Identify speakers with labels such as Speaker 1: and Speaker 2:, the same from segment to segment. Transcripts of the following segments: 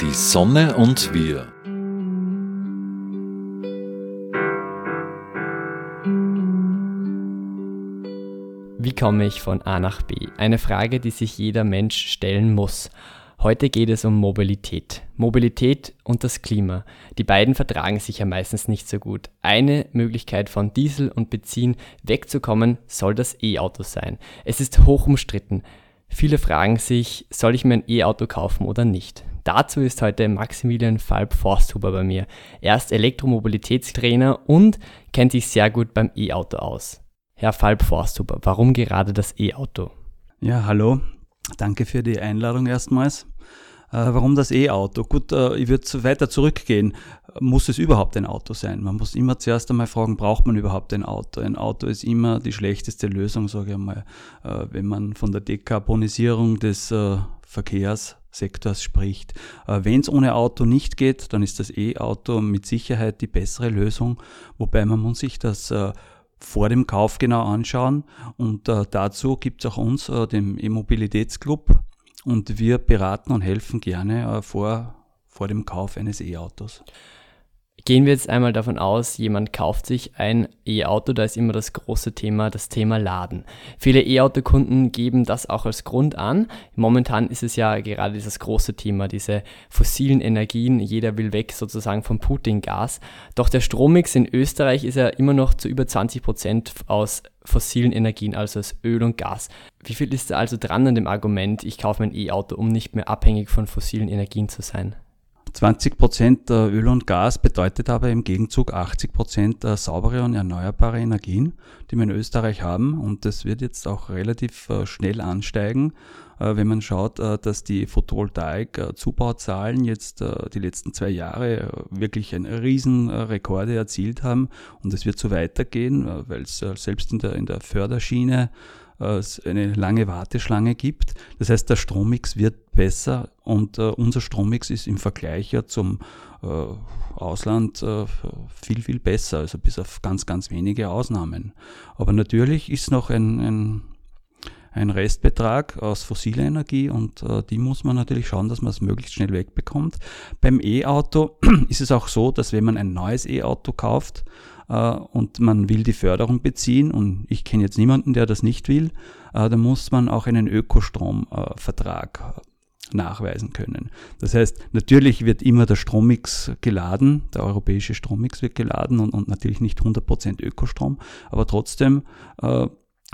Speaker 1: Die Sonne und wir.
Speaker 2: Wie komme ich von A nach B? Eine Frage, die sich jeder Mensch stellen muss. Heute geht es um Mobilität. Mobilität und das Klima. Die beiden vertragen sich ja meistens nicht so gut. Eine Möglichkeit von Diesel und Benzin wegzukommen soll das E-Auto sein. Es ist hoch umstritten. Viele fragen sich, soll ich mir ein E-Auto kaufen oder nicht? Dazu ist heute Maximilian Falb Forsthuber bei mir. Er ist Elektromobilitätstrainer und kennt sich sehr gut beim E-Auto aus. Herr Falb Forsthuber, warum gerade das E-Auto?
Speaker 3: Ja, hallo. Danke für die Einladung erstmals. Äh, warum das E-Auto? Gut, äh, ich würde weiter zurückgehen. Muss es überhaupt ein Auto sein? Man muss immer zuerst einmal fragen, braucht man überhaupt ein Auto? Ein Auto ist immer die schlechteste Lösung, sage ich einmal, äh, wenn man von der Dekarbonisierung des Verkehrssektors spricht. Wenn es ohne Auto nicht geht, dann ist das E-Auto mit Sicherheit die bessere Lösung, wobei man sich das vor dem Kauf genau anschauen und dazu gibt es auch uns, dem E-Mobilitätsclub, und wir beraten und helfen gerne äh, vor, vor dem Kauf eines E-Autos.
Speaker 2: Gehen wir jetzt einmal davon aus, jemand kauft sich ein E-Auto, da ist immer das große Thema, das Thema Laden. Viele E-Auto-Kunden geben das auch als Grund an. Momentan ist es ja gerade dieses große Thema, diese fossilen Energien. Jeder will weg sozusagen vom Putin-Gas. Doch der Strommix in Österreich ist ja immer noch zu über 20 Prozent aus fossilen Energien, also aus Öl und Gas. Wie viel ist da also dran an dem Argument, ich kaufe mein E-Auto, um nicht mehr abhängig von fossilen Energien zu sein?
Speaker 3: 20 Prozent Öl und Gas bedeutet aber im Gegenzug 80 Prozent saubere und erneuerbare Energien, die wir in Österreich haben. Und das wird jetzt auch relativ äh, schnell ansteigen, äh, wenn man schaut, äh, dass die Photovoltaik-Zubauzahlen jetzt die letzten zwei Jahre wirklich ein riesen Rekorde erzielt haben. Und es wird so weitergehen, weil es selbst in der, in der Förderschiene eine lange Warteschlange gibt. Das heißt, der Strommix wird besser und äh, unser Strommix ist im Vergleich ja zum äh, Ausland äh, viel, viel besser, also bis auf ganz, ganz wenige Ausnahmen. Aber natürlich ist noch ein, ein, ein Restbetrag aus fossiler Energie und äh, die muss man natürlich schauen, dass man es möglichst schnell wegbekommt. Beim E-Auto ist es auch so, dass wenn man ein neues E-Auto kauft, äh, und man will die Förderung beziehen und ich kenne jetzt niemanden, der das nicht will, äh, dann muss man auch einen Ökostromvertrag nachweisen können. Das heißt, natürlich wird immer der Strommix geladen, der europäische Strommix wird geladen und, und natürlich nicht 100% Ökostrom, aber trotzdem äh,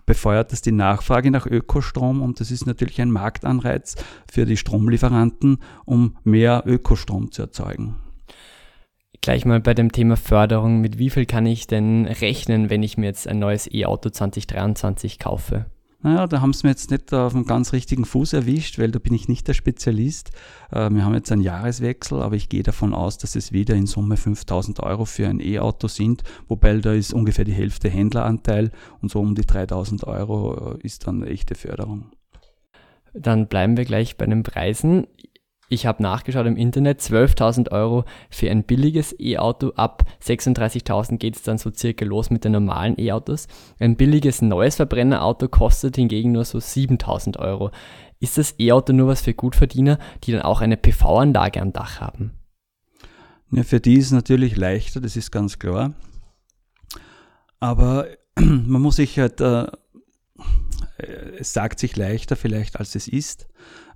Speaker 3: befeuert das die Nachfrage nach Ökostrom und das ist natürlich ein Marktanreiz für die Stromlieferanten, um mehr Ökostrom zu erzeugen.
Speaker 2: Gleich mal bei dem Thema Förderung. Mit wie viel kann ich denn rechnen, wenn ich mir jetzt ein neues E-Auto 2023 kaufe?
Speaker 3: Naja, da haben sie mir jetzt nicht auf einen ganz richtigen Fuß erwischt, weil da bin ich nicht der Spezialist. Äh, wir haben jetzt einen Jahreswechsel, aber ich gehe davon aus, dass es wieder in Summe 5000 Euro für ein E-Auto sind, wobei da ist ungefähr die Hälfte Händleranteil und so um die 3000 Euro äh, ist dann echte Förderung.
Speaker 2: Dann bleiben wir gleich bei den Preisen. Ich habe nachgeschaut im Internet, 12.000 Euro für ein billiges E-Auto. Ab 36.000 geht es dann so circa los mit den normalen E-Autos. Ein billiges neues Verbrennerauto kostet hingegen nur so 7.000 Euro. Ist das E-Auto nur was für Gutverdiener, die dann auch eine PV-Anlage am Dach haben?
Speaker 3: Ja, für die ist es natürlich leichter, das ist ganz klar. Aber man muss sich halt, äh, es sagt sich leichter vielleicht, als es ist.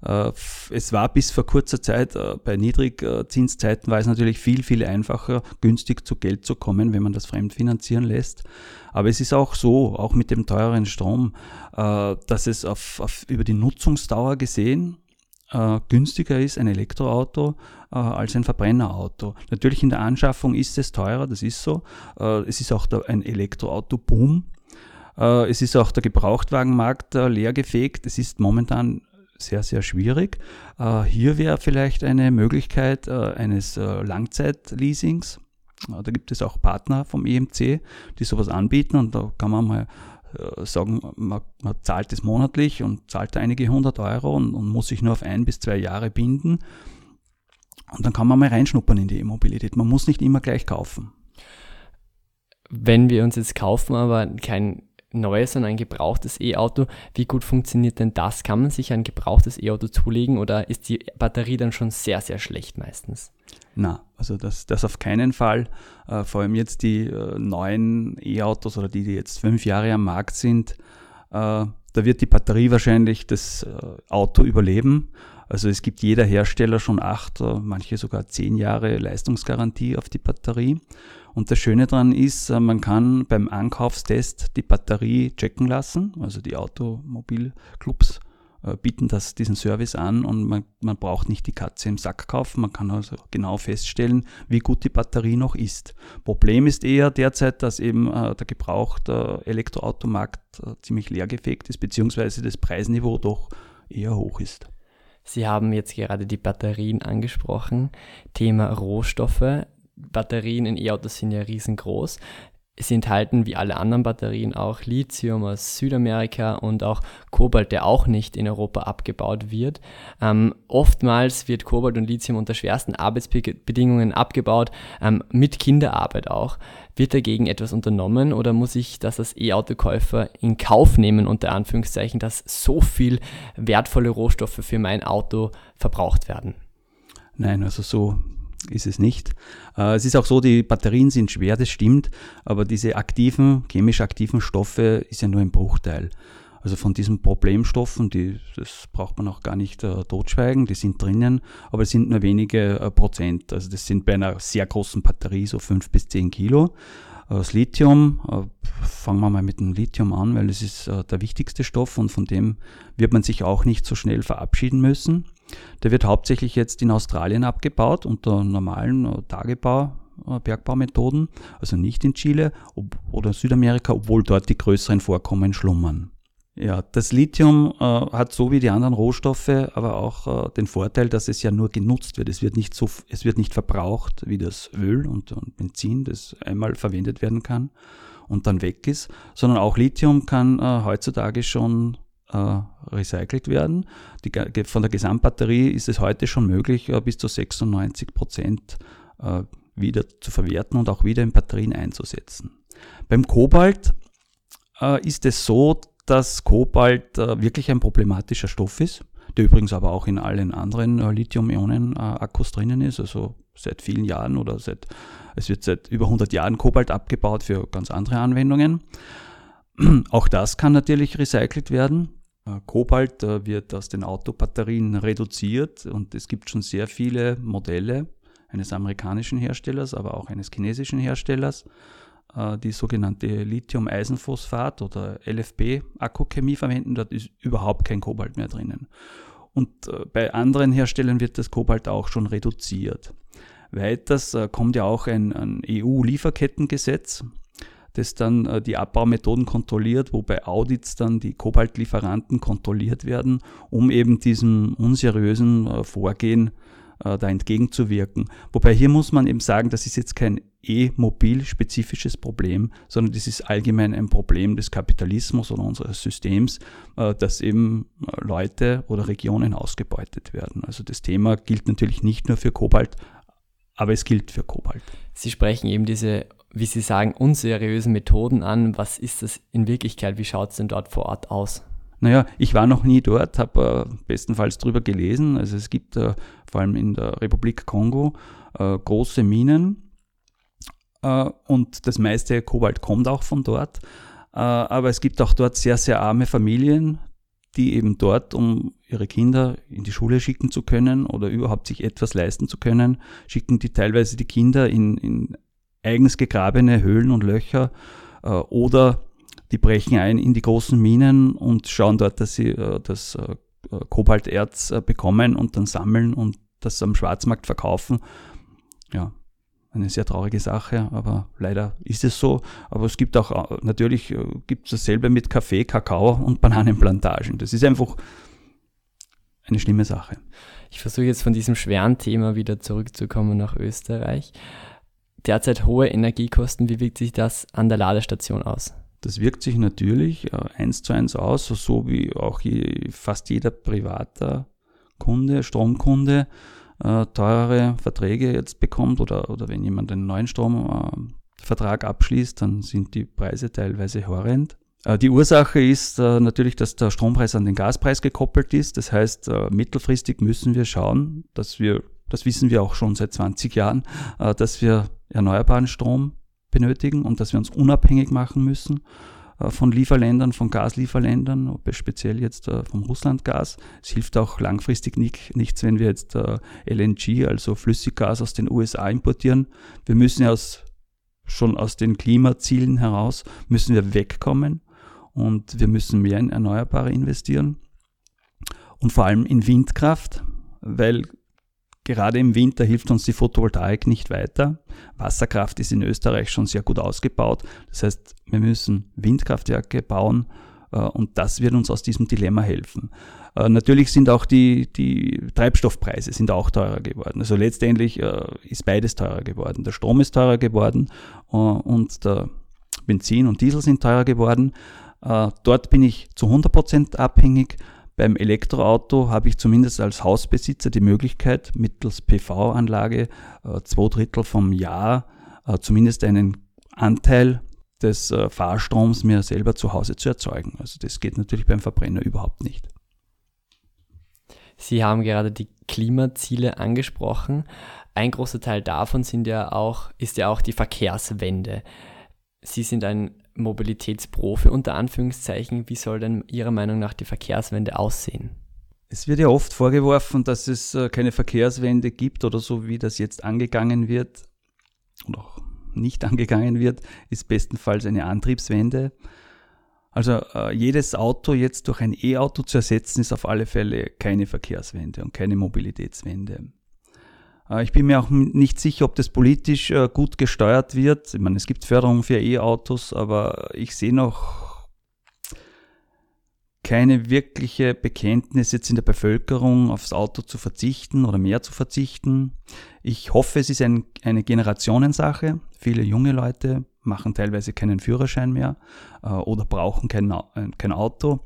Speaker 3: Äh, es war bis vor kurzer Zeit äh, bei Niedrigzinszeiten war es natürlich viel, viel einfacher, günstig zu Geld zu kommen, wenn man das fremdfinanzieren lässt. Aber es ist auch so, auch mit dem teureren Strom, äh, dass es auf, auf über die Nutzungsdauer gesehen günstiger ist, ein Elektroauto, als ein Verbrennerauto. Natürlich in der Anschaffung ist es teurer, das ist so. es ist auch ein Elektroauto-Boom. Es ist auch der Gebrauchtwagenmarkt leergefegt. Es ist momentan sehr, sehr schwierig. Äh, hier wäre vielleicht eine Möglichkeit äh, eines äh, Langzeitleasings. Da gibt es auch Partner vom EMC, die sowas anbieten und da kann man mal sagen, man, man zahlt es monatlich und zahlt einige hundert Euro und, und, muss sich nur auf ein bis zwei Jahre binden. Und dann kann man mal reinschnuppern in die E-Mobilität. Man muss nicht immer gleich kaufen.
Speaker 2: Wenn wir uns jetzt kaufen, aber kein neues, sondern ein gebrauchtes E-Auto. Wie gut funktioniert denn das? Kann man sich ein gebrauchtes E-Auto zulegen oder ist die Batterie dann schon sehr, sehr schlecht meistens?
Speaker 3: Na, also das, das auf keinen Fall. Äh, vor allem jetzt die äh, neuen E-Autos oder die, die jetzt fünf Jahre am Markt sind, äh, da wird die Batterie wahrscheinlich das Auto überleben. Also es gibt jeder Hersteller schon acht, manche sogar zehn Jahre Leistungsgarantie auf die Batterie. Und das Schöne daran ist, äh, man kann beim Ankaufstest die Batterie checken lassen. Also die Automobilclubs äh, bieten das, diesen Service an und man, man braucht nicht die Katze im Sack kaufen. Man kann also genau feststellen, wie gut die Batterie noch ist. Problem ist eher derzeit, dass eben äh, der gebrauchte Elektroautomarkt äh, ziemlich leergefegt ist, beziehungsweise das Preisniveau doch eher hoch ist.
Speaker 2: Sie haben jetzt gerade die Batterien angesprochen. Thema Rohstoffe. Batterien in E-Autos sind ja riesengroß. Sie enthalten wie alle anderen Batterien auch Lithium aus Südamerika und auch Kobalt, der auch nicht in Europa abgebaut wird. Ähm, oftmals wird Kobalt und Lithium unter schwersten Arbeitsbedingungen abgebaut, ähm, mit Kinderarbeit auch. Wird dagegen etwas unternommen oder muss ich das als E-Autokäufer in Kauf nehmen, unter Anführungszeichen, dass so viel wertvolle Rohstoffe für mein Auto verbraucht werden?
Speaker 3: Nein, also so ist es nicht. Äh, es ist auch so, die Batterien sind schwer, das stimmt, aber diese aktiven, chemisch aktiven Stoffe ist ja nur ein Bruchteil. Also von diesen Problemstoffen, die, das braucht man auch gar nicht äh, totschweigen, die sind drinnen, aber es sind nur wenige äh, Prozent. Also das sind bei einer sehr großen Batterie so fünf bis zehn Kilo. Äh, das Lithium, äh, fangen wir mal mit dem Lithium an, weil es ist äh, der wichtigste Stoff und von dem wird man sich auch nicht so schnell verabschieden müssen. Der wird hauptsächlich jetzt in Australien abgebaut unter normalen äh, Tagebau, äh, Bergbaumethoden, also nicht in Chile oder Südamerika, obwohl dort die größeren Vorkommen schlummern. Ja, das Lithium äh, hat so wie die anderen Rohstoffe aber auch äh, den Vorteil, dass es ja nur genutzt wird. Es wird nicht so, es wird nicht verbraucht wie das Öl und, und Benzin, das einmal verwendet werden kann und dann weg ist, sondern auch Lithium kann äh, heutzutage schon recycelt werden. Die, von der Gesamtbatterie ist es heute schon möglich, äh, bis zu 96 Prozent äh, wieder zu verwerten und auch wieder in Batterien einzusetzen. Beim Kobalt äh, ist es so, dass Kobalt äh, wirklich ein problematischer Stoff ist, der übrigens aber auch in allen anderen äh, Lithium-Ionen-Akkus drinnen ist, also seit vielen Jahren oder seit, es wird seit über 100 Jahren Kobalt abgebaut für ganz andere Anwendungen. Auch das kann natürlich recycelt werden. Äh, Kobalt äh, wird aus den Autobatterien reduziert und es gibt schon sehr viele Modelle eines amerikanischen Herstellers, aber auch eines chinesischen Herstellers, äh, die sogenannte Lithium-Eisenphosphat oder LFP-Akkuchemie verwenden. Dort ist überhaupt kein Kobalt mehr drinnen. Und bei anderen Herstellern wird das Kobalt auch schon reduziert. Weiters kommt ja auch ein, ein EU-Lieferkettengesetz, das dann äh, die Abbaumethoden kontrolliert, wobei Audits dann die Kobaltlieferanten kontrolliert werden, um eben diesem unseriösen äh, Vorgehen äh, da entgegenzuwirken. Wobei hier muss man eben sagen, das ist jetzt kein E-Mobil-spezifisches Problem, sondern das ist allgemein ein Problem des Kapitalismus oder unseres Systems, dass eben Leute oder Regionen ausgebeutet werden. Also das Thema gilt natürlich nicht nur für Kobalt, aber es gilt für Kobalt.
Speaker 2: Sie sprechen eben diese wie Sie sagen, unseriösen Methoden an. Was ist das in Wirklichkeit? Wie schaut es denn dort vor Ort aus?
Speaker 3: Naja, ich war noch nie dort, habe äh, bestenfalls drüber gelesen. Also es gibt äh, vor allem in der Republik Kongo äh, große Minen äh, und das meiste Kobalt kommt auch von dort. Äh, aber es gibt auch dort sehr, sehr arme Familien, die eben dort, um ihre Kinder in die Schule schicken zu können oder überhaupt sich etwas leisten zu können, schicken die teilweise die Kinder in, in eigens gegrabene Höhlen und Löcher äh, oder die brechen ein in die großen Minen und schauen dort, dass sie äh, das äh, Kobalterz äh, bekommen und dann sammeln und das am Schwarzmarkt verkaufen. Ja, eine sehr traurige Sache, aber leider ist es so. Aber es gibt auch, äh, natürlich äh, gibt es dasselbe mit Kaffee, Kakao und Bananenplantagen. Das ist einfach eine schlimme Sache.
Speaker 2: Ich versuche jetzt von diesem schweren Thema wieder zurückzukommen nach Österreich derzeit hohe Energiekosten. Wie wirkt sich das an der Ladestation aus?
Speaker 3: Das wirkt sich natürlich äh, eins zu eins aus, so wie auch fast jeder privater Kunde, Stromkunde, äh, teurere Verträge jetzt bekommt oder, oder wenn jemand einen neuen Stromvertrag abschließt, dann sind die Preise teilweise horrend. Äh, die Ursache ist natürlich, dass der Strompreis an den Gaspreis gekoppelt ist. Das heißt, mittelfristig müssen wir schauen, dass wir, das wissen wir auch schon seit 20 Jahren, dass wir erneuerbaren Strom benötigen und dass wir uns unabhängig machen müssen von Lieferländern, von Gaslieferländern, speziell jetzt vom Russlandgas. Es hilft auch langfristig nicht, nichts, wenn wir jetzt LNG, also Flüssiggas aus den USA importieren. Wir müssen ja aus, schon aus den Klimazielen heraus, müssen wir wegkommen und wir müssen mehr in Erneuerbare investieren und vor allem in Windkraft, weil gerade im Winter hilft uns die Photovoltaik nicht weiter. Wasserkraft ist in Österreich schon sehr gut ausgebaut. Das heißt, wir müssen Windkraftwerke bauen äh, und das wird uns aus diesem Dilemma helfen. Äh, natürlich sind auch die, die Treibstoffpreise sind auch teurer geworden. Also letztendlich äh, ist beides teurer geworden. Der Strom ist teurer geworden und der Benzin und Diesel sind teurer geworden. Äh, dort bin ich zu 100% abhängig. Beim Elektroauto habe ich zumindest als Hausbesitzer die Möglichkeit, mittels PV-Anlage äh, zwei Drittel vom Jahr äh, zumindest einen Anteil des Fahrstroms mir selber zu Hause zu erzeugen. Also das geht natürlich beim Verbrenner überhaupt nicht.
Speaker 2: Sie haben gerade die Klimaziele angesprochen. Ein großer Teil davon ja auch, ist ja auch die Verkehrswende. Sie sind ein Mobilitätsprofi unter Anführungszeichen. Wie soll denn Ihrer Meinung nach die Verkehrswende aussehen?
Speaker 3: Es wird ja oft vorgeworfen, dass es äh, keine Verkehrswende gibt oder so wie das jetzt angegangen wird oder auch nicht angegangen wird, ist bestenfalls eine Antriebswende. Also äh, jedes Auto jetzt durch ein E-Auto zu ersetzen, ist auf alle Fälle keine Verkehrswende und keine Mobilitätswende. Äh, ich bin mir auch nicht sicher, ob das politisch äh, gut gesteuert wird. Ich meine, es gibt Förderung für E-Autos, aber ich sehe noch keine wirkliche Bekenntnis jetzt in der Bevölkerung aufs Auto zu verzichten oder mehr zu verzichten. Ich hoffe, es ist ein, eine Generationensache. Viele junge Leute machen teilweise keinen Führerschein mehr äh, oder brauchen kein, kein Auto.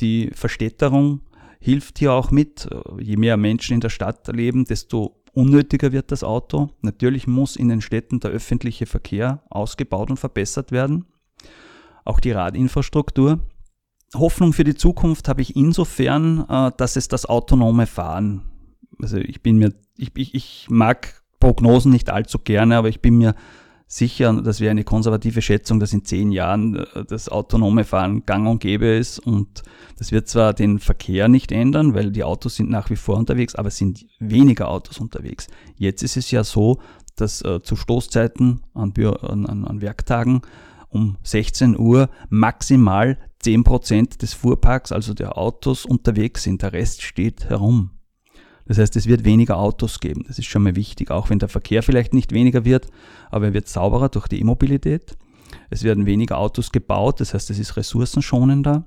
Speaker 3: die Verstädterung hilft hier auch mit. Je mehr Menschen in der Stadt leben, desto unnötiger wird das Auto. Natürlich muss in den Städten der öffentliche Verkehr ausgebaut und verbessert werden. Auch die Radinfrastruktur. Hoffnung für die Zukunft habe ich insofern, äh, dass es das autonome Fahren, also ich bin mir, ich, ich, ich mag Prognosen nicht allzu gerne, aber ich bin mir sicher, das wäre eine konservative Schätzung, dass in zehn Jahren äh, das autonome Fahren gang und gäbe ist. Und das wird zwar den Verkehr nicht ändern, weil die Autos sind nach wie vor unterwegs, aber es sind weniger Autos unterwegs. Jetzt ist es ja so, dass äh, zu Stoßzeiten an, an, an Werktagen um 16 Uhr maximal 10% des Fuhrparks, also der Autos, unterwegs sind. Der Rest steht herum. Das heißt, es wird weniger Autos geben. Das ist schon mal wichtig, auch wenn der Verkehr vielleicht nicht weniger wird, aber er wird sauberer durch die E-Mobilität. Es werden weniger Autos gebaut, das heißt, es ist ressourcenschonender.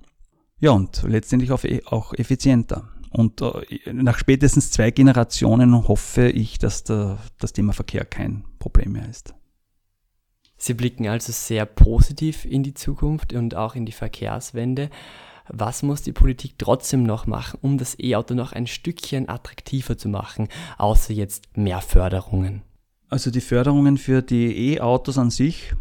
Speaker 3: Ja, und letztendlich e, auch effizienter. Und äh, nach spätestens zwei Generationen hoffe ich, dass der, das Thema Verkehr kein Problem mehr ist.
Speaker 2: Sie blicken also sehr positiv in die Zukunft und auch in die Verkehrswende was muss die Politik trotzdem noch machen, um das E-Auto noch ein Stückchen attraktiver zu machen, außer jetzt mehr Förderungen?
Speaker 3: Also die Förderungen für die E-Autos an sich,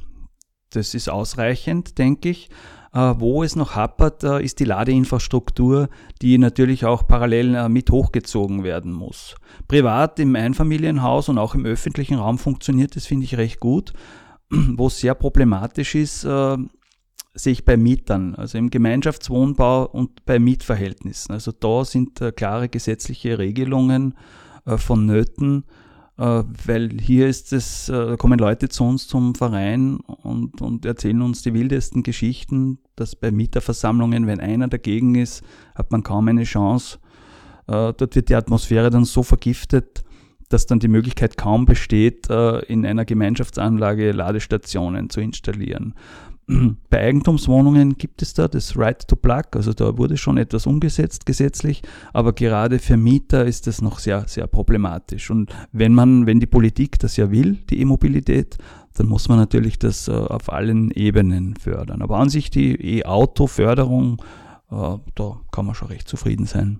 Speaker 3: das ist ausreichend, denke ich. Äh, wo es noch hapert, äh, ist die Ladeinfrastruktur, die natürlich auch parallel äh, mit hochgezogen werden muss. Privat im Einfamilienhaus und auch im öffentlichen Raum funktioniert das, finde ich, recht gut. Wo es sehr problematisch ist, sehe ich bei Mietern, also im Gemeinschaftswohnbau und bei Mietverhältnissen. Also da sind äh, klare gesetzliche Regelungen äh, vonnöten, äh, weil hier ist es, äh, kommen Leute zu uns zum Verein und, und erzählen uns die wildesten Geschichten, dass bei Mieterversammlungen, wenn einer dagegen ist, hat man kaum eine Chance. Äh, dort wird die Atmosphäre dann so vergiftet, dass dann die Möglichkeit kaum besteht, äh, in einer Gemeinschaftsanlage Ladestationen zu installieren. Bei Eigentumswohnungen gibt es da das Right to Plug, also da wurde schon etwas umgesetzt gesetzlich, aber gerade für Mieter ist das noch sehr, sehr problematisch. Und wenn man, wenn die Politik das ja will, die E-Mobilität, dann muss man natürlich das äh, auf allen Ebenen fördern. Aber an sich die E-Auto-Förderung, äh, da kann man schon recht zufrieden sein.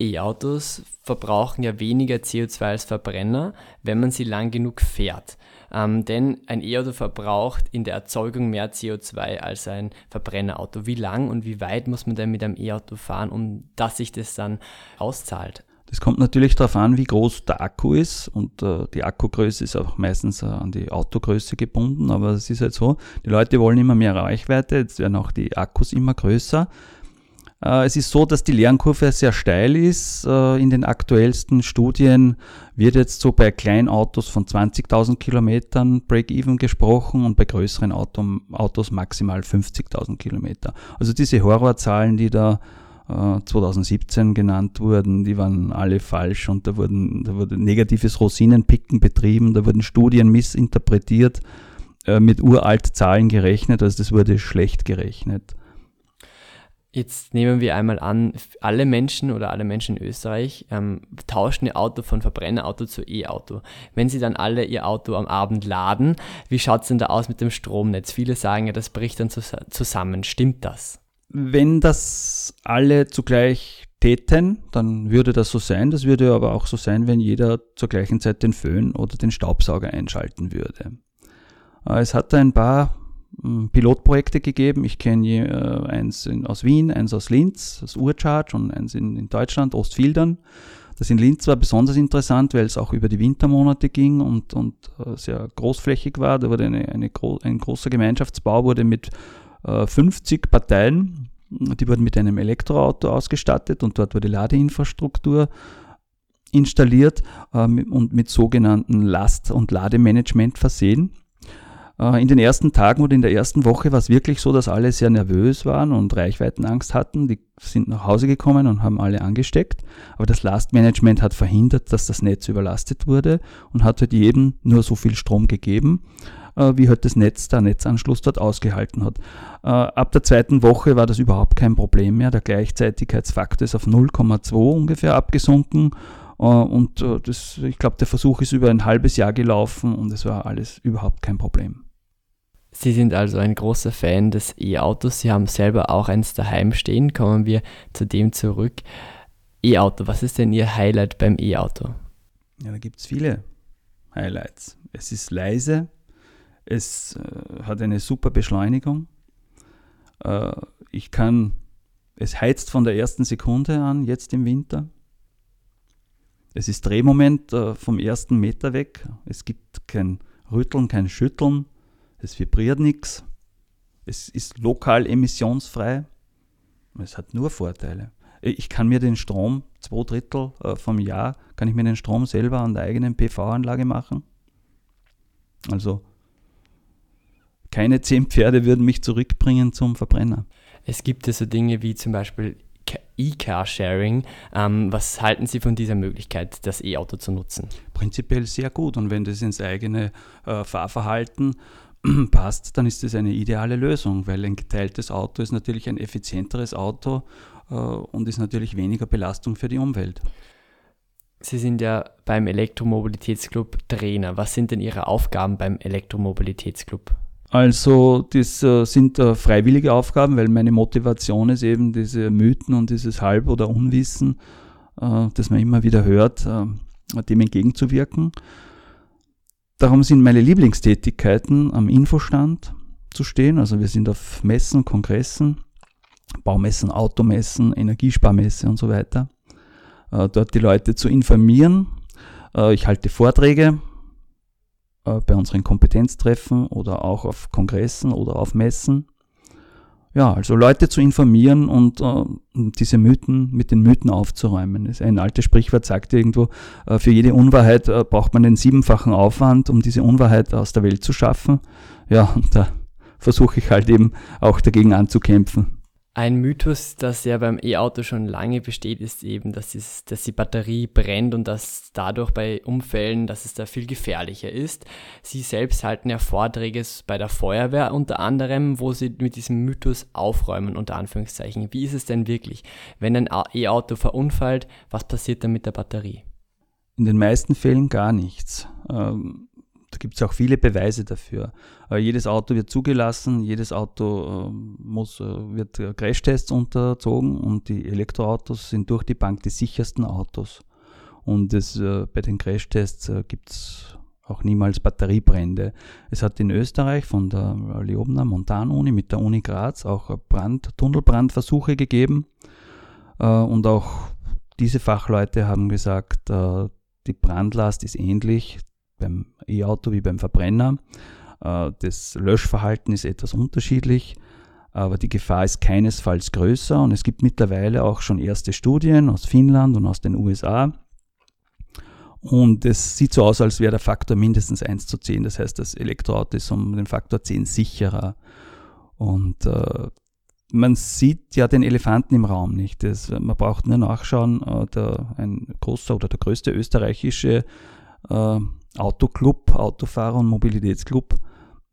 Speaker 2: E-Autos verbrauchen ja weniger CO2 als Verbrenner, wenn man sie lang genug fährt. Ähm, denn ein E-Auto verbraucht in der Erzeugung mehr CO2 als ein Verbrennerauto. Wie lang und wie weit muss man denn mit einem E-Auto fahren, um dass sich das dann auszahlt?
Speaker 3: Das kommt natürlich darauf an, wie groß der Akku ist und äh, die Akkugröße ist auch meistens äh, an die Autogröße gebunden, aber es ist halt so, die Leute wollen immer mehr Reichweite, jetzt werden auch die Akkus immer größer es ist so, dass die Lernkurve sehr steil ist. Äh, in den aktuellsten Studien wird jetzt so bei Kleinautos von 20.000 Kilometern Break-Even gesprochen und bei größeren Autos maximal 50.000 Kilometer. Also diese Horrorzahlen, die da 2017 äh, genannt wurden, die waren alle falsch und da wurden, da wurde negatives Rosinenpicken betrieben, da wurden Studien missinterpretiert, mit uralt Zahlen gerechnet, also das wurde schlecht gerechnet.
Speaker 2: Jetzt nehmen wir einmal an, alle Menschen oder alle Menschen in Österreich ähm, tauschen ihr Auto von Verbrennerauto zu E-Auto. Wenn sie dann alle ihr Auto am Abend laden, wie schaut es denn da aus mit dem Stromnetz? Viele sagen ja, das bricht dann zusammen. Stimmt das?
Speaker 3: Wenn das alle zugleich täten, dann würde das so sein. Das würde aber auch so sein, wenn jeder zur gleichen Zeit den Föhn oder den Staubsauger einschalten würde. Äh, es hat ein paar Pilotprojekte gegeben. Ich kenne äh, eins in, aus Wien, eins aus Linz, das Urcharge und eins in, in Deutschland, Ostfildern. Das in Linz war besonders interessant, weil es auch über die Wintermonate ging und, und äh, sehr großflächig war. Da wurde eine, eine gro ein großer Gemeinschaftsbau wurde mit äh, 50 Parteien, die wurden mit einem Elektroauto ausgestattet und dort wurde Ladeinfrastruktur installiert äh, und mit sogenannten Last- und Lademanagement versehen. Äh, in den ersten Tagen oder in der ersten Woche war es wirklich so, dass alle sehr nervös waren und Reichweitenangst hatten. Die sind nach Hause gekommen und haben alle angesteckt. Aber das Last Management hat verhindert, dass das Netz überlastet wurde und hat halt jedem nur so viel Strom gegeben, äh, wie halt das Netz, der Netzanschluss dort ausgehalten hat. Äh, ab der zweiten Woche war das überhaupt kein Problem mehr. Der Gleichzeitigkeitsfaktor ist auf 0,2 ungefähr abgesunken. Und das, ich glaube, der Versuch ist über ein halbes Jahr gelaufen und es war alles überhaupt kein Problem.
Speaker 2: Sie sind also ein großer Fan des E-Autos. Sie haben selber auch eins daheim stehen. Kommen wir zu dem zurück. E-Auto, was ist denn Ihr Highlight beim E-Auto?
Speaker 3: Ja, da gibt es viele Highlights. Es ist leise, es äh, hat eine super Beschleunigung. Äh, ich kann, es heizt von der ersten Sekunde an, jetzt im Winter. Es ist Drehmoment äh, vom ersten Meter weg. Es gibt kein Rütteln, kein Schütteln es vibriert nichts, es ist lokal emissionsfrei, es hat nur Vorteile. Ich kann mir den Strom, zwei Drittel äh, vom Jahr, kann ich mir den Strom selber an der eigenen PV-Anlage machen. Also keine zehn Pferde würden mich zurückbringen zum Verbrenner.
Speaker 2: Es gibt ja so Dinge wie zum Beispiel E-Car-Sharing. Ähm, was halten Sie von dieser Möglichkeit, das E-Auto zu nutzen?
Speaker 3: Prinzipiell sehr gut und wenn das ins eigene äh, Fahrverhalten passt, dann ist das eine ideale Lösung, weil ein geteiltes Auto ist natürlich ein effizienteres Auto äh, und ist natürlich weniger Belastung für die Umwelt.
Speaker 2: Sie sind ja beim Elektromobilitätsclub Trainer. Was sind denn Ihre Aufgaben beim Elektromobilitätsclub?
Speaker 3: Also das äh, sind äh, freiwillige Aufgaben, weil meine Motivation ist eben diese Mythen und dieses Halb- oder Unwissen, äh, das man immer wieder hört, äh, dem entgegenzuwirken. Darum sind meine Lieblingstätigkeiten am Infostand zu stehen. Also wir sind auf Messen, Kongressen, Baumessen, Automessen, Energiesparmesse und so weiter. Äh, dort die Leute zu informieren. Äh, ich halte Vorträge äh, bei unseren Kompetenztreffen oder auch auf Kongressen oder auf Messen ja, also Leute zu informieren und äh, diese Mythen, mit den Mythen aufzuräumen. Ein altes Sprichwort sagt irgendwo, äh, für jede Unwahrheit äh, braucht man den siebenfachen Aufwand, um diese Unwahrheit aus der Welt zu schaffen. Ja, und da versuche ich halt eben auch dagegen anzukämpfen.
Speaker 2: Ein Mythos, das ja beim E-Auto schon lange besteht, ist eben, dass, es, dass die Batterie brennt und dass dadurch bei Unfällen, dass es da viel gefährlicher ist. Sie selbst halten ja Vorträge bei der Feuerwehr unter anderem, wo sie mit diesem Mythos aufräumen, unter Anführungszeichen. Wie ist es denn wirklich? Wenn ein E-Auto verunfallt, was passiert dann mit der Batterie?
Speaker 3: In den meisten Fällen gar nichts. Ähm, da gibt es auch viele Beweise dafür. Äh, jedes Auto wird zugelassen, jedes Auto äh, muss, äh, wird äh, Crashtests unterzogen und die Elektroautos sind durch die Bank die sichersten Autos. Und es, äh, bei den Crashtests äh, gibt es auch niemals Batteriebrände. Es hat in Österreich von der Leobner Montanuni mit der Uni Graz auch Brand, Tunnelbrandversuche gegeben. Äh, und auch diese Fachleute haben gesagt, äh, die Brandlast ist ähnlich beim E-Auto wie beim Verbrenner. Äh, das Löschverhalten ist etwas unterschiedlich, aber die Gefahr ist keinesfalls größer und es gibt mittlerweile auch schon erste Studien aus Finnland und aus den USA. Und es sieht so aus, als wäre der Faktor mindestens 1 zu 10. Das heißt, das Elektroauto ist um den Faktor 10 sicherer. Und äh, man sieht ja den Elefanten im Raum nicht. Das, man braucht nur nachschauen, äh, der, ein großer oder der größte österreichische äh, Autoclub, Autofahrer- und Mobilitätsclub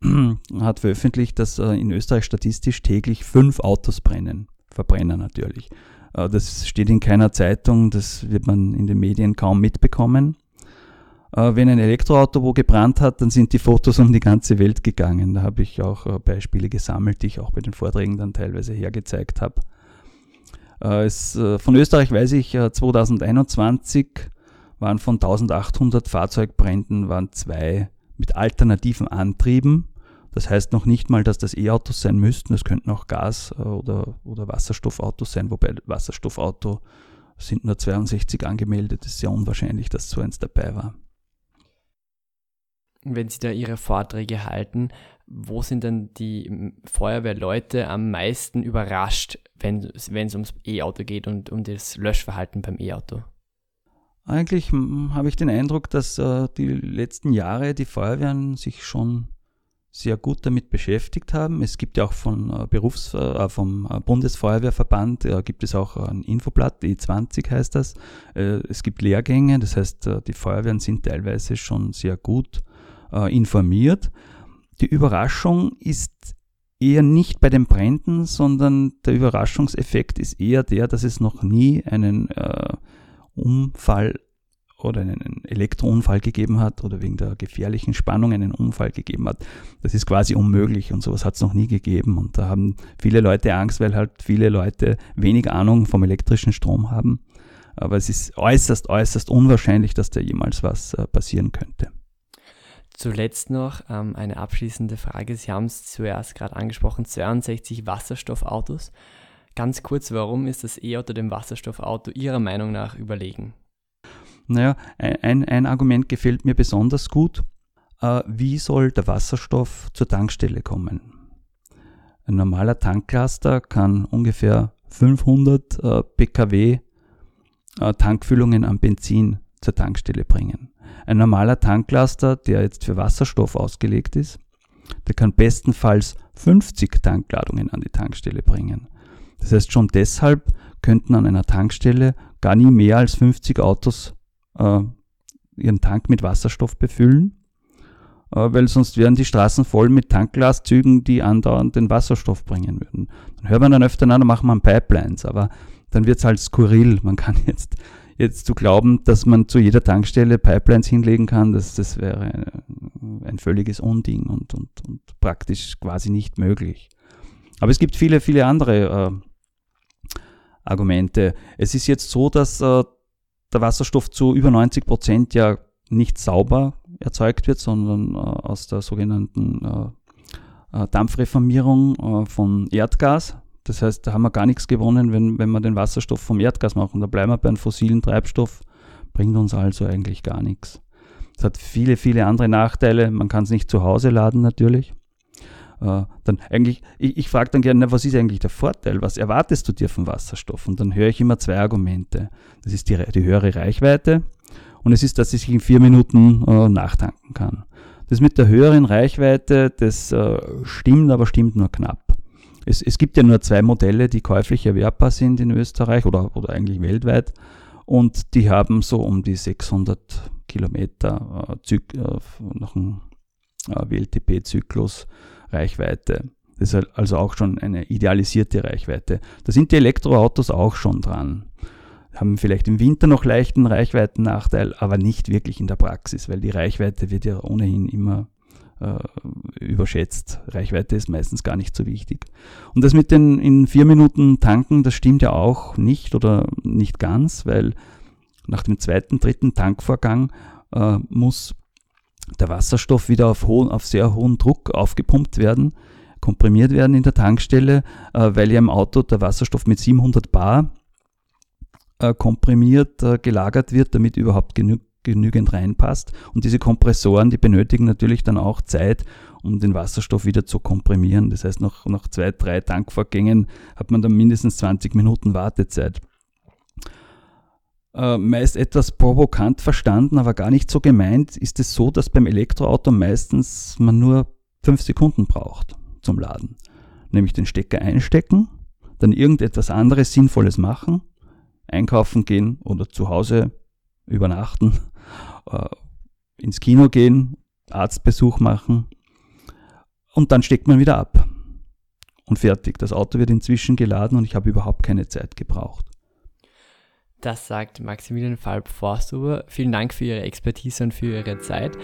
Speaker 3: hat veröffentlicht, dass äh, in Österreich statistisch täglich fünf Autos brennen. Verbrenner natürlich. Äh, das steht in keiner Zeitung, das wird man in den Medien kaum mitbekommen. Äh, wenn ein Elektroauto wo gebrannt hat, dann sind die Fotos um die ganze Welt gegangen. Da habe ich auch Beispiele gesammelt, die ich auch bei den Vorträgen dann teilweise hergezeigt habe. Von Österreich weiß ich, 2021 waren von 1800 Fahrzeugbränden waren zwei mit alternativen Antrieben. Das heißt noch nicht mal, dass das E-Autos sein müssten. Es könnten auch Gas- oder, oder Wasserstoffautos sein, wobei Wasserstoffauto sind nur 62 angemeldet. Es ist sehr unwahrscheinlich, dass so eins dabei war
Speaker 2: wenn Sie da Ihre Vorträge halten, wo sind denn die Feuerwehrleute am meisten überrascht, wenn es ums E-Auto geht und um das Löschverhalten beim E-Auto?
Speaker 3: Eigentlich habe ich den Eindruck, dass äh, die letzten Jahre die Feuerwehren sich schon sehr gut damit beschäftigt haben. Es gibt ja auch von äh, Berufs-, äh, vom äh, Bundesfeuerwehrverband äh, gibt es auch ein Infoblatt, E20 heißt das. Äh, es gibt Lehrgänge, das heißt, die Feuerwehren sind teilweise schon sehr gut äh, informiert. Die Überraschung ist eher nicht bei den Bränden, sondern der Überraschungseffekt ist eher der, dass es noch nie einen äh, Unfall oder einen Elektrounfall gegeben hat oder wegen der gefährlichen Spannung einen Unfall gegeben hat. Das ist quasi unmöglich und sowas hat es noch nie gegeben. Und da haben viele Leute Angst, weil halt viele Leute wenig Ahnung vom elektrischen Strom haben. Aber es ist äußerst, äußerst unwahrscheinlich, dass da jemals was äh, passieren könnte.
Speaker 2: Zuletzt noch ähm, eine abschließende Frage. Sie haben es zuerst gerade angesprochen, 62 Wasserstoffautos. Ganz kurz, warum ist das E-Auto dem Wasserstoffauto Ihrer Meinung nach überlegen?
Speaker 3: Naja, ein, ein Argument gefällt mir besonders gut. Äh, wie soll der Wasserstoff zur Tankstelle kommen? Ein normaler Tanklaster kann ungefähr 500 äh, pkw äh, Tankfüllungen an Benzin zur Tankstelle bringen. Ein normaler Tanklaster, der jetzt für Wasserstoff ausgelegt ist, der kann bestenfalls 50 Tankladungen an die Tankstelle bringen. Das heißt, schon deshalb könnten an einer Tankstelle gar nie mehr als 50 Autos äh, ihren Tank mit Wasserstoff befüllen, äh, weil sonst wären die Straßen voll mit Tankglaszügen, die andauernd den Wasserstoff bringen würden. Dann hört man dann öfter, na, dann machen wir Pipelines, aber dann wird es halt skurril. Man kann jetzt jetzt zu glauben, dass man zu jeder Tankstelle Pipelines hinlegen kann, das, das wäre ein, ein völliges Unding und, und, und praktisch quasi nicht möglich. Aber es gibt viele, viele andere äh, Argumente. Es ist jetzt so, dass äh, der Wasserstoff zu über 90 Prozent ja nicht sauber erzeugt wird, sondern äh, aus der sogenannten äh, äh, Dampfreformierung äh, von Erdgas. Das heißt, da haben wir gar nichts gewonnen, wenn, wenn wir den Wasserstoff vom Erdgas machen. Da bleiben wir bei einem fossilen Treibstoff, bringt uns also eigentlich gar nichts. Es hat viele, viele andere Nachteile. Man kann es nicht zu Hause laden natürlich. Äh, dann eigentlich, ich, ich frage dann gerne, was ist eigentlich der Vorteil? Was erwartest du dir vom Wasserstoff? Und dann höre ich immer zwei Argumente. Das ist die, die höhere Reichweite und es ist, dass ich in vier Minuten äh, nachtanken kann. Das mit der höheren Reichweite, das äh, stimmt, aber stimmt nur knapp es, es gibt ja nur zwei Modelle, die käuflich erwerbbar sind in Österreich oder, oder eigentlich weltweit. Und die haben so um die 600 Kilometer äh, Zyk, äh, nach einem WLTP-Zyklus Reichweite. Das ist also auch schon eine idealisierte Reichweite. Da sind die Elektroautos auch schon dran. haben vielleicht im Winter noch leichten Reichweitennachteil, aber nicht wirklich in der Praxis, weil die Reichweite wird ja ohnehin immer äh, überschätzt. Reichweite ist meistens gar nicht so wichtig. Und das mit den in vier Minuten tanken, das stimmt ja auch nicht oder nicht ganz, weil nach dem zweiten, dritten Tankvorgang äh, muss der Wasserstoff wieder auf, hohen, auf sehr hohen Druck aufgepumpt werden, komprimiert werden in der Tankstelle, äh, weil ja im Auto der Wasserstoff mit 700 Bar äh, komprimiert äh, gelagert wird, damit überhaupt genü genügend reinpasst. Und diese Kompressoren, die benötigen natürlich dann auch Zeit, um den Wasserstoff wieder zu komprimieren. Das heißt, nach, nach zwei, drei Tankvorgängen hat man dann mindestens 20 Minuten Wartezeit. Äh, meist etwas provokant verstanden, aber gar nicht so gemeint, ist es so, dass beim Elektroauto meistens man nur fünf Sekunden braucht zum Laden. Nämlich den Stecker einstecken, dann irgendetwas anderes Sinnvolles machen, einkaufen gehen oder zu Hause übernachten, äh, ins Kino gehen, Arztbesuch machen und dann steckt man wieder ab. Und fertig. Das Auto wird inzwischen geladen und ich habe überhaupt keine Zeit gebraucht.
Speaker 2: Das sagt Maximilian Falb-Forstuber. Vielen Dank für Ihre Expertise und für Ihre Zeit.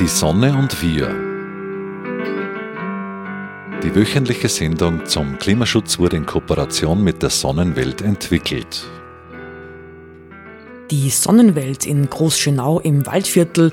Speaker 1: Die Sonne und wir. Die wöchentliche Sendung zum Klimaschutz wurde in Kooperation mit der Sonnenwelt entwickelt.
Speaker 4: Die Sonnenwelt in Großschönau im Waldviertel